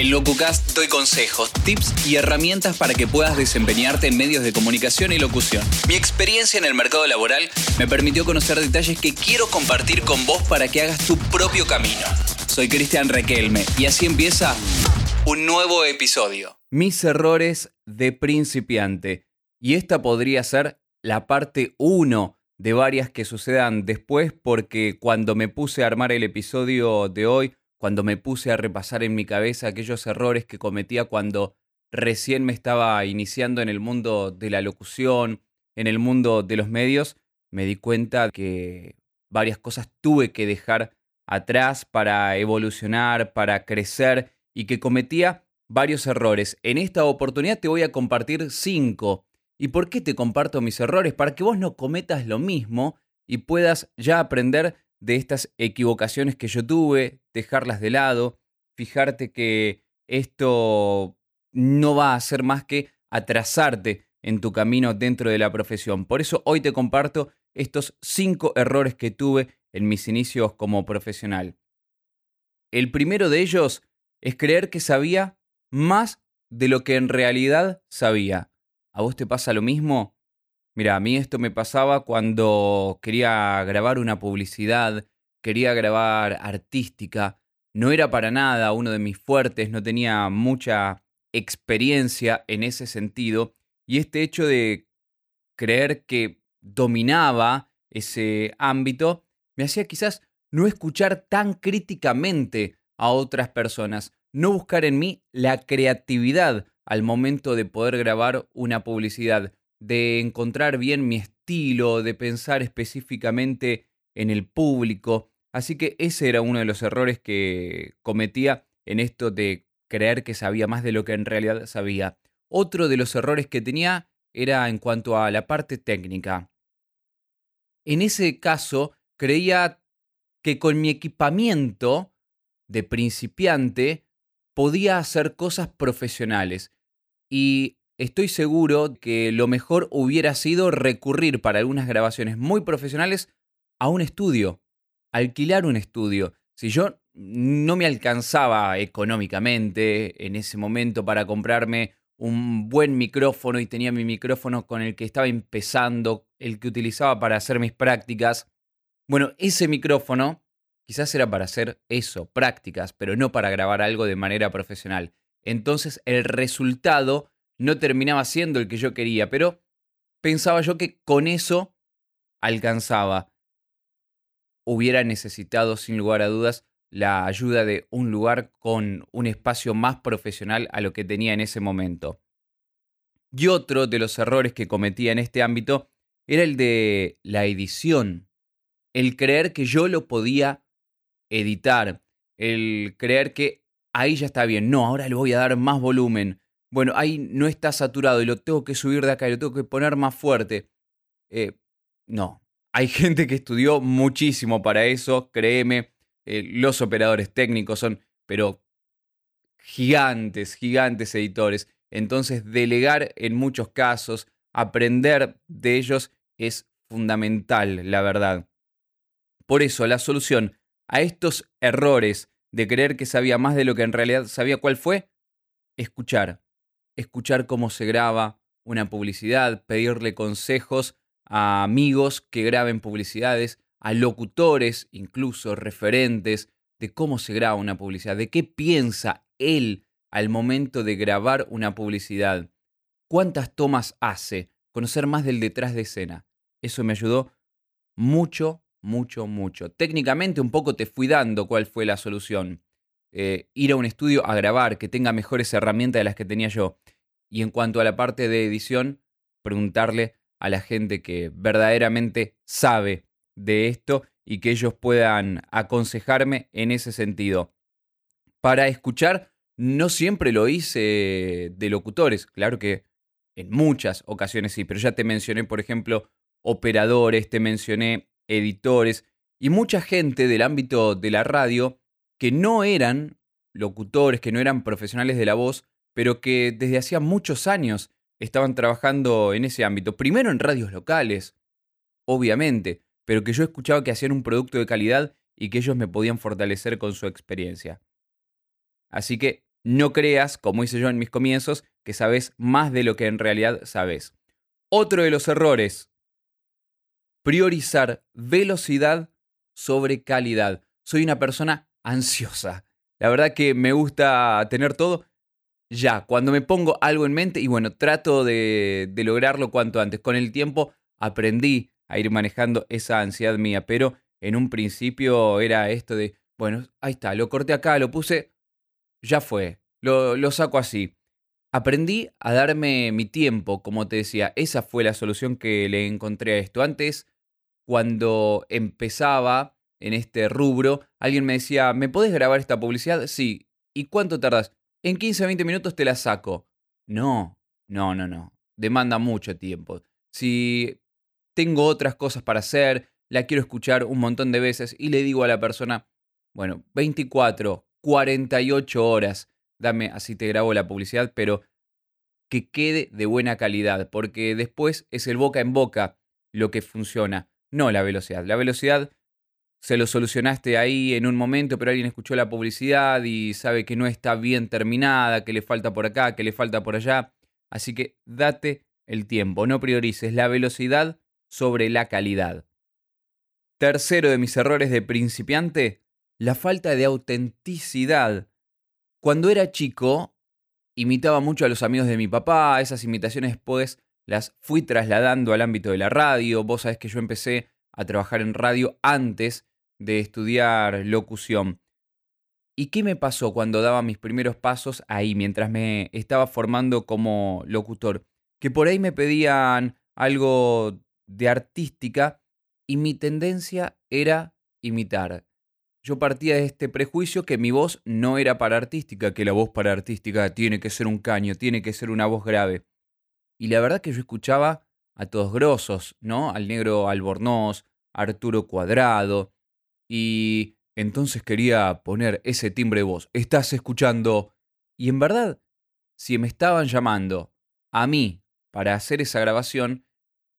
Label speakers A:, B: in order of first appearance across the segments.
A: En LocuCast doy consejos, tips y herramientas para que puedas desempeñarte en medios de comunicación y locución. Mi experiencia en el mercado laboral me permitió conocer detalles que quiero compartir con vos para que hagas tu propio camino. Soy Cristian Requelme y así empieza un nuevo episodio.
B: Mis errores de principiante. Y esta podría ser la parte 1 de varias que sucedan después porque cuando me puse a armar el episodio de hoy, cuando me puse a repasar en mi cabeza aquellos errores que cometía cuando recién me estaba iniciando en el mundo de la locución, en el mundo de los medios, me di cuenta que varias cosas tuve que dejar atrás para evolucionar, para crecer y que cometía varios errores. En esta oportunidad te voy a compartir cinco. ¿Y por qué te comparto mis errores? Para que vos no cometas lo mismo y puedas ya aprender de estas equivocaciones que yo tuve, dejarlas de lado, fijarte que esto no va a hacer más que atrasarte en tu camino dentro de la profesión. Por eso hoy te comparto estos cinco errores que tuve en mis inicios como profesional. El primero de ellos es creer que sabía más de lo que en realidad sabía. ¿A vos te pasa lo mismo? Mira, a mí esto me pasaba cuando quería grabar una publicidad, quería grabar artística. No era para nada uno de mis fuertes, no tenía mucha experiencia en ese sentido. Y este hecho de creer que dominaba ese ámbito me hacía quizás no escuchar tan críticamente a otras personas, no buscar en mí la creatividad al momento de poder grabar una publicidad de encontrar bien mi estilo, de pensar específicamente en el público. Así que ese era uno de los errores que cometía en esto de creer que sabía más de lo que en realidad sabía. Otro de los errores que tenía era en cuanto a la parte técnica. En ese caso, creía que con mi equipamiento de principiante podía hacer cosas profesionales. Y estoy seguro que lo mejor hubiera sido recurrir para algunas grabaciones muy profesionales a un estudio, alquilar un estudio. Si yo no me alcanzaba económicamente en ese momento para comprarme un buen micrófono y tenía mi micrófono con el que estaba empezando, el que utilizaba para hacer mis prácticas, bueno, ese micrófono quizás era para hacer eso, prácticas, pero no para grabar algo de manera profesional. Entonces el resultado no terminaba siendo el que yo quería, pero pensaba yo que con eso alcanzaba. Hubiera necesitado, sin lugar a dudas, la ayuda de un lugar con un espacio más profesional a lo que tenía en ese momento. Y otro de los errores que cometía en este ámbito era el de la edición. El creer que yo lo podía editar. El creer que ahí ya está bien. No, ahora le voy a dar más volumen bueno, ahí no está saturado y lo tengo que subir de acá y lo tengo que poner más fuerte. Eh, no, hay gente que estudió muchísimo para eso, créeme, eh, los operadores técnicos son, pero gigantes, gigantes editores. Entonces, delegar en muchos casos, aprender de ellos es fundamental, la verdad. Por eso, la solución a estos errores de creer que sabía más de lo que en realidad sabía cuál fue, escuchar escuchar cómo se graba una publicidad, pedirle consejos a amigos que graben publicidades, a locutores, incluso referentes, de cómo se graba una publicidad, de qué piensa él al momento de grabar una publicidad, cuántas tomas hace, conocer más del detrás de escena. Eso me ayudó mucho, mucho, mucho. Técnicamente un poco te fui dando cuál fue la solución. Eh, ir a un estudio a grabar, que tenga mejores herramientas de las que tenía yo. Y en cuanto a la parte de edición, preguntarle a la gente que verdaderamente sabe de esto y que ellos puedan aconsejarme en ese sentido. Para escuchar, no siempre lo hice de locutores, claro que en muchas ocasiones sí, pero ya te mencioné, por ejemplo, operadores, te mencioné editores y mucha gente del ámbito de la radio que no eran locutores, que no eran profesionales de la voz, pero que desde hacía muchos años estaban trabajando en ese ámbito. Primero en radios locales, obviamente, pero que yo escuchaba que hacían un producto de calidad y que ellos me podían fortalecer con su experiencia. Así que no creas, como hice yo en mis comienzos, que sabes más de lo que en realidad sabes. Otro de los errores, priorizar velocidad sobre calidad. Soy una persona ansiosa. La verdad que me gusta tener todo ya, cuando me pongo algo en mente y bueno, trato de, de lograrlo cuanto antes. Con el tiempo aprendí a ir manejando esa ansiedad mía, pero en un principio era esto de, bueno, ahí está, lo corté acá, lo puse, ya fue, lo, lo saco así. Aprendí a darme mi tiempo, como te decía, esa fue la solución que le encontré a esto. Antes, cuando empezaba en este rubro, alguien me decía, ¿me podés grabar esta publicidad? Sí. ¿Y cuánto tardas? En 15 o 20 minutos te la saco. No, no, no, no. Demanda mucho tiempo. Si tengo otras cosas para hacer, la quiero escuchar un montón de veces y le digo a la persona, bueno, 24, 48 horas, dame, así te grabo la publicidad, pero que quede de buena calidad, porque después es el boca en boca lo que funciona, no la velocidad. La velocidad se lo solucionaste ahí en un momento, pero alguien escuchó la publicidad y sabe que no está bien terminada, que le falta por acá, que le falta por allá. Así que date el tiempo, no priorices la velocidad sobre la calidad. Tercero de mis errores de principiante, la falta de autenticidad. Cuando era chico, imitaba mucho a los amigos de mi papá, esas imitaciones después las fui trasladando al ámbito de la radio. Vos sabés que yo empecé a trabajar en radio antes de estudiar locución. ¿Y qué me pasó cuando daba mis primeros pasos ahí, mientras me estaba formando como locutor? Que por ahí me pedían algo de artística y mi tendencia era imitar. Yo partía de este prejuicio que mi voz no era para artística, que la voz para artística tiene que ser un caño, tiene que ser una voz grave. Y la verdad que yo escuchaba a todos grosos, ¿no? Al negro Albornoz, Arturo Cuadrado, y entonces quería poner ese timbre de voz. Estás escuchando. Y en verdad, si me estaban llamando a mí para hacer esa grabación,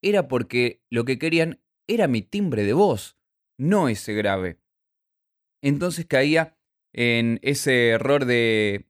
B: era porque lo que querían era mi timbre de voz, no ese grave. Entonces caía en ese error de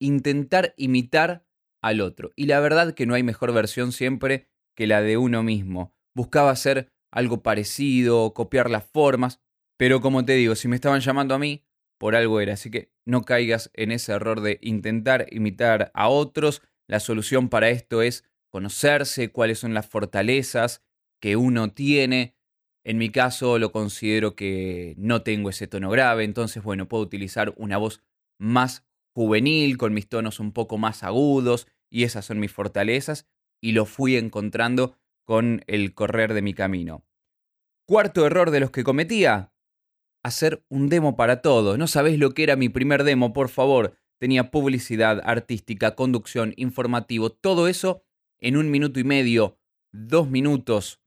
B: intentar imitar al otro. Y la verdad que no hay mejor versión siempre que la de uno mismo. Buscaba ser algo parecido, copiar las formas, pero como te digo, si me estaban llamando a mí, por algo era, así que no caigas en ese error de intentar imitar a otros. La solución para esto es conocerse, cuáles son las fortalezas que uno tiene. En mi caso lo considero que no tengo ese tono grave, entonces bueno, puedo utilizar una voz más juvenil, con mis tonos un poco más agudos, y esas son mis fortalezas, y lo fui encontrando con el correr de mi camino. Cuarto error de los que cometía, hacer un demo para todo. No sabéis lo que era mi primer demo, por favor. Tenía publicidad, artística, conducción, informativo, todo eso en un minuto y medio, dos minutos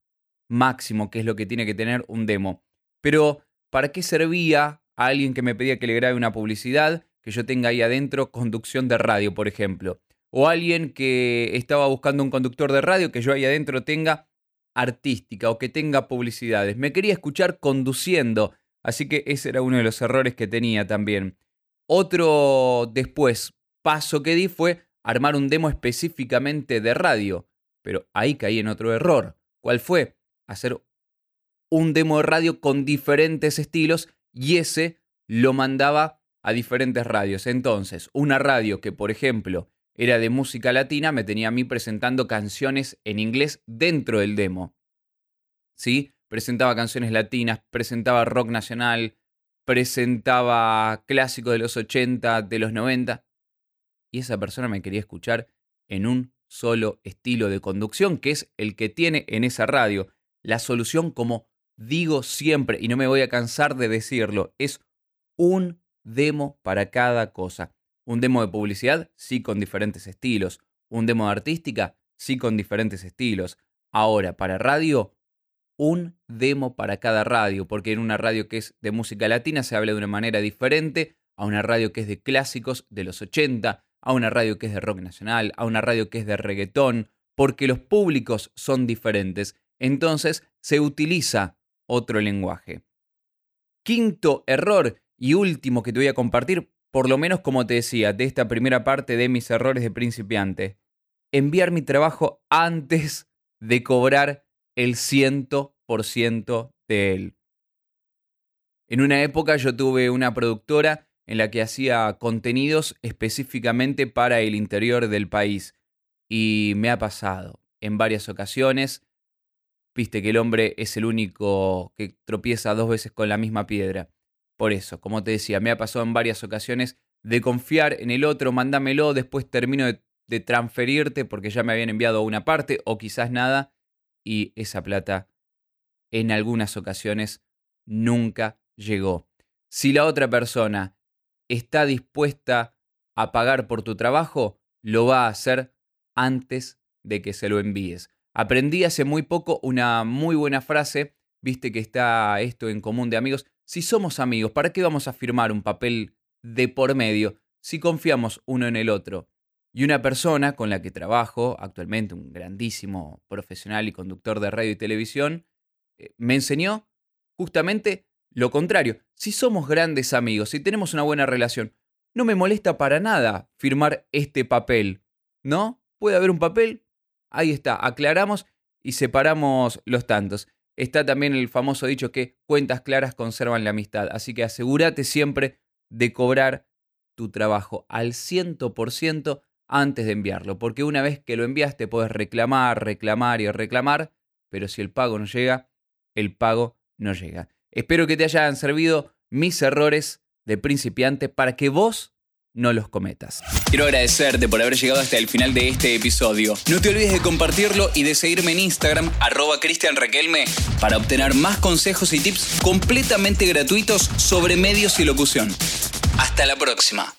B: máximo, que es lo que tiene que tener un demo. Pero, ¿para qué servía a alguien que me pedía que le grabe una publicidad, que yo tenga ahí adentro conducción de radio, por ejemplo? O alguien que estaba buscando un conductor de radio que yo ahí adentro tenga artística o que tenga publicidades. Me quería escuchar conduciendo, así que ese era uno de los errores que tenía también. Otro después paso que di fue armar un demo específicamente de radio, pero ahí caí en otro error. ¿Cuál fue? Hacer un demo de radio con diferentes estilos y ese lo mandaba a diferentes radios. Entonces, una radio que, por ejemplo, era de música latina, me tenía a mí presentando canciones en inglés dentro del demo. ¿Sí? Presentaba canciones latinas, presentaba rock nacional, presentaba clásicos de los 80, de los 90. Y esa persona me quería escuchar en un solo estilo de conducción, que es el que tiene en esa radio. La solución, como digo siempre, y no me voy a cansar de decirlo, es un demo para cada cosa. Un demo de publicidad, sí con diferentes estilos. Un demo de artística, sí con diferentes estilos. Ahora, para radio, un demo para cada radio, porque en una radio que es de música latina se habla de una manera diferente a una radio que es de clásicos de los 80, a una radio que es de rock nacional, a una radio que es de reggaetón, porque los públicos son diferentes. Entonces se utiliza otro lenguaje. Quinto error y último que te voy a compartir, por lo menos como te decía, de esta primera parte de mis errores de principiante, enviar mi trabajo antes de cobrar el 100% de él. En una época yo tuve una productora en la que hacía contenidos específicamente para el interior del país y me ha pasado en varias ocasiones. Viste que el hombre es el único que tropieza dos veces con la misma piedra. Por eso, como te decía, me ha pasado en varias ocasiones de confiar en el otro, mándamelo, después termino de, transferirte porque ya me habían enviado una parte o quizás nada y esa plata en algunas ocasiones nunca llegó. Si la otra persona está dispuesta a pagar por tu trabajo, lo va a hacer antes de que se lo envíes. Aprendí hace muy poco una muy buena frase, viste que está esto en común de amigos, si somos amigos, ¿para qué vamos a firmar un papel de por medio si confiamos uno en el otro? Y una persona con la que trabajo, actualmente un grandísimo profesional y conductor de radio y televisión, eh, me enseñó justamente lo contrario. Si somos grandes amigos, si tenemos una buena relación, no me molesta para nada firmar este papel, ¿no? Puede haber un papel, ahí está, aclaramos y separamos los tantos está también el famoso dicho que cuentas claras conservan la amistad. Así que asegúrate siempre de cobrar tu trabajo al 100% antes de enviarlo, porque una vez que lo enviaste puedes reclamar, reclamar y reclamar, pero si el pago no llega, el pago no llega. Espero que te hayan servido mis errores de principiante para que vos no los cometas.
A: Quiero agradecerte por haber llegado hasta el final de este episodio. No te olvides de compartirlo y de seguirme en Instagram, arroba Cristian para obtener más consejos y tips completamente gratuitos sobre medios y locución. Hasta la próxima.